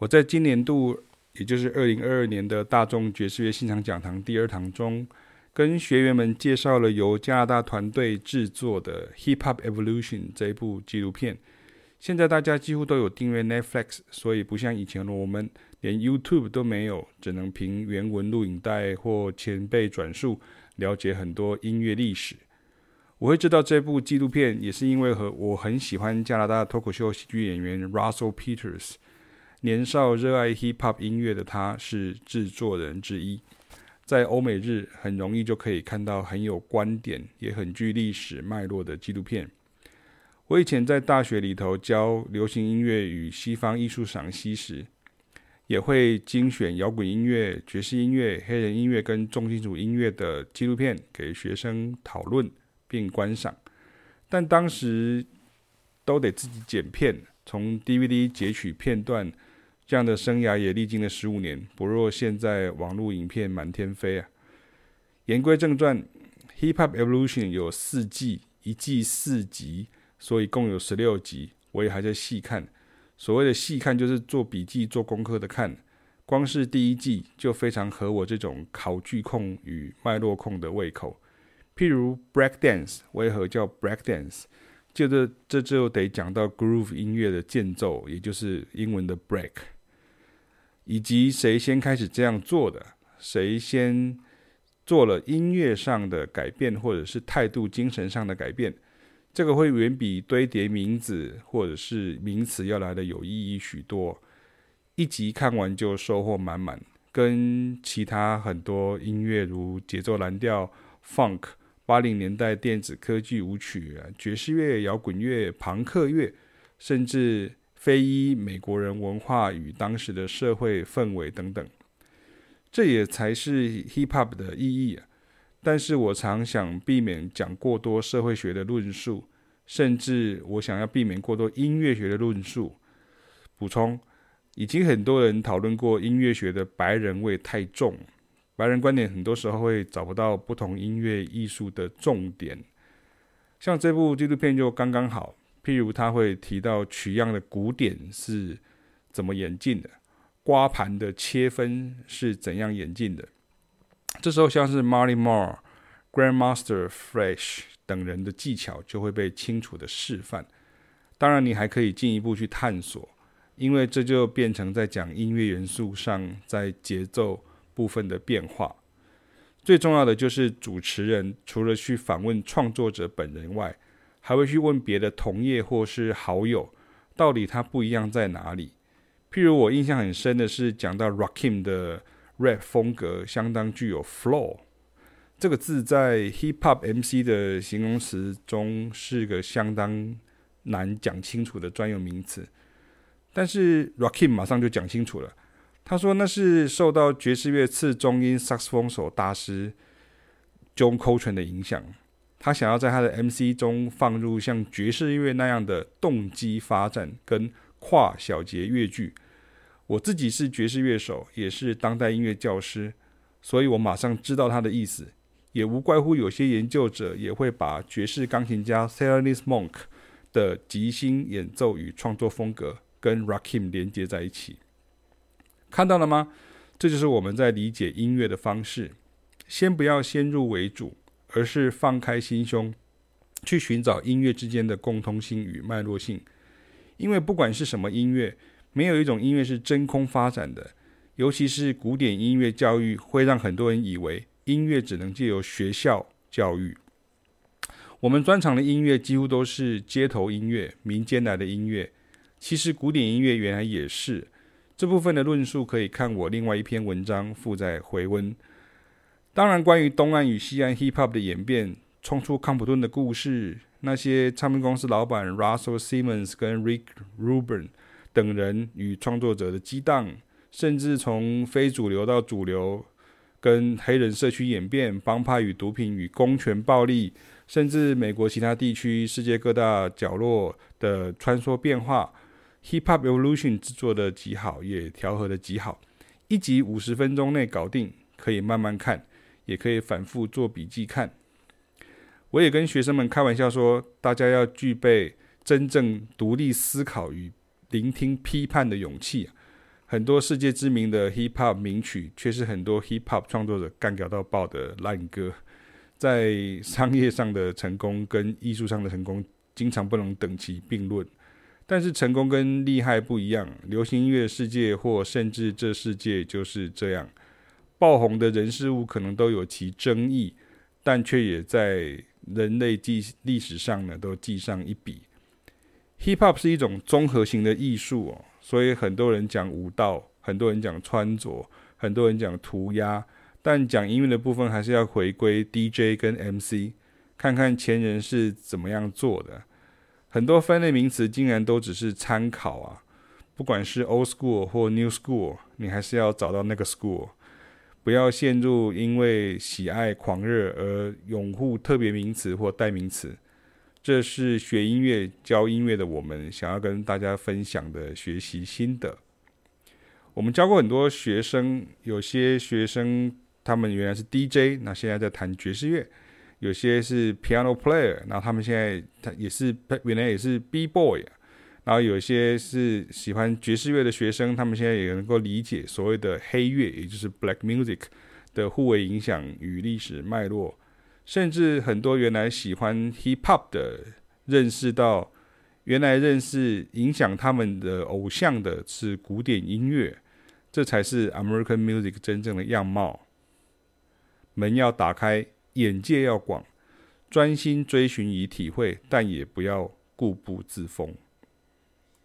我在今年度，也就是二零二二年的大众爵士乐现场讲堂第二堂中，跟学员们介绍了由加拿大团队制作的《Hip Hop Evolution》这一部纪录片。现在大家几乎都有订阅 Netflix，所以不像以前的我们连 YouTube 都没有，只能凭原文录影带或前辈转述了解很多音乐历史。我会知道这部纪录片，也是因为和我很喜欢加拿大脱口秀喜剧演员 Russell Peters。年少热爱 Hip Hop 音乐的他，是制作人之一。在欧美日，很容易就可以看到很有观点，也很具历史脉络的纪录片。我以前在大学里头教流行音乐与西方艺术赏析时，也会精选摇滚音乐、爵士音乐、黑人音乐跟重金属音乐的纪录片给学生讨论并观赏。但当时都得自己剪片，从 DVD 截取片段，这样的生涯也历经了十五年，不若现在网络影片满天飞啊。言归正传，《Hip Hop Evolution》有四季，一季四集。所以共有十六集，我也还在细看。所谓的细看，就是做笔记、做功课的看。光是第一季就非常合我这种考据控与脉络控的胃口。譬如 Break Dance 为何叫 Break Dance？就这这就得讲到 Groove 音乐的间奏，也就是英文的 Break，以及谁先开始这样做的，谁先做了音乐上的改变，或者是态度、精神上的改变。这个会远比堆叠名字或者是名词要来的有意义许多。一集看完就收获满满，跟其他很多音乐如节奏蓝调、Funk、八零年代电子科技舞曲、爵士乐、摇滚乐、朋克乐，甚至非裔美国人文化与当时的社会氛围等等，这也才是 Hip Hop 的意义啊。但是我常想避免讲过多社会学的论述，甚至我想要避免过多音乐学的论述。补充，已经很多人讨论过音乐学的白人味太重，白人观点很多时候会找不到不同音乐艺术的重点。像这部纪录片就刚刚好，譬如他会提到取样的鼓点是怎么演进的，刮盘的切分是怎样演进的。这时候，像是 Marty Marr、Grandmaster Flash 等人的技巧就会被清楚的示范。当然，你还可以进一步去探索，因为这就变成在讲音乐元素上在节奏部分的变化。最重要的就是主持人除了去访问创作者本人外，还会去问别的同业或是好友，到底他不一样在哪里。譬如我印象很深的是讲到 Rakim 的。rap 风格相当具有 flow，这个字在 hip hop MC 的形容词中是个相当难讲清楚的专有名词。但是 Rakim 马上就讲清楚了，他说那是受到爵士乐次中音萨克斯风手大师 John Coltrane 的影响，他想要在他的 MC 中放入像爵士乐那样的动机发展跟跨小节乐句。我自己是爵士乐手，也是当代音乐教师，所以我马上知道他的意思。也无怪乎有些研究者也会把爵士钢琴家 Thelonious Monk 的即兴演奏与创作风格跟 Rakim 连接在一起。看到了吗？这就是我们在理解音乐的方式。先不要先入为主，而是放开心胸，去寻找音乐之间的共通性与脉络性。因为不管是什么音乐，没有一种音乐是真空发展的，尤其是古典音乐教育会让很多人以为音乐只能借由学校教育。我们专长的音乐几乎都是街头音乐、民间来的音乐，其实古典音乐原来也是。这部分的论述可以看我另外一篇文章附载回温。当然，关于东岸与西岸 Hip Hop 的演变、冲出康普顿的故事，那些唱片公司老板 Russell Simmons 跟 Rick Rubin。等人与创作者的激荡，甚至从非主流到主流，跟黑人社区演变，帮派与毒品与公权暴力，甚至美国其他地区、世界各大角落的穿梭变化，Hip Hop Evolution 制作的极好，也调和的极好，一集五十分钟内搞定，可以慢慢看，也可以反复做笔记看。我也跟学生们开玩笑说，大家要具备真正独立思考与聆听批判的勇气，很多世界知名的 hip hop 名曲，却是很多 hip hop 创作者干掉到爆的烂歌。在商业上的成功跟艺术上的成功，经常不能等齐并论。但是成功跟厉害不一样，流行音乐世界或甚至这世界就是这样，爆红的人事物可能都有其争议，但却也在人类记历史上呢都记上一笔。Hip Hop 是一种综合型的艺术哦。所以很多人讲舞蹈，很多人讲穿着，很多人讲涂鸦，但讲音乐的部分还是要回归 DJ 跟 MC，看看前人是怎么样做的。很多分类名词竟然都只是参考啊，不管是 Old School 或 New School，你还是要找到那个 School，不要陷入因为喜爱狂热而拥护特别名词或代名词。这是学音乐、教音乐的我们想要跟大家分享的学习心得。我们教过很多学生，有些学生他们原来是 DJ，那现在在弹爵士乐；有些是 Piano Player，那他们现在他也是原来也是 B Boy。然后有些是喜欢爵士乐的学生，他们现在也能够理解所谓的黑乐，也就是 Black Music 的互为影响与历史脉络。甚至很多原来喜欢 hip hop 的，认识到原来认识影响他们的偶像的是古典音乐，这才是 American music 真正的样貌。门要打开，眼界要广，专心追寻以体会，但也不要固步自封。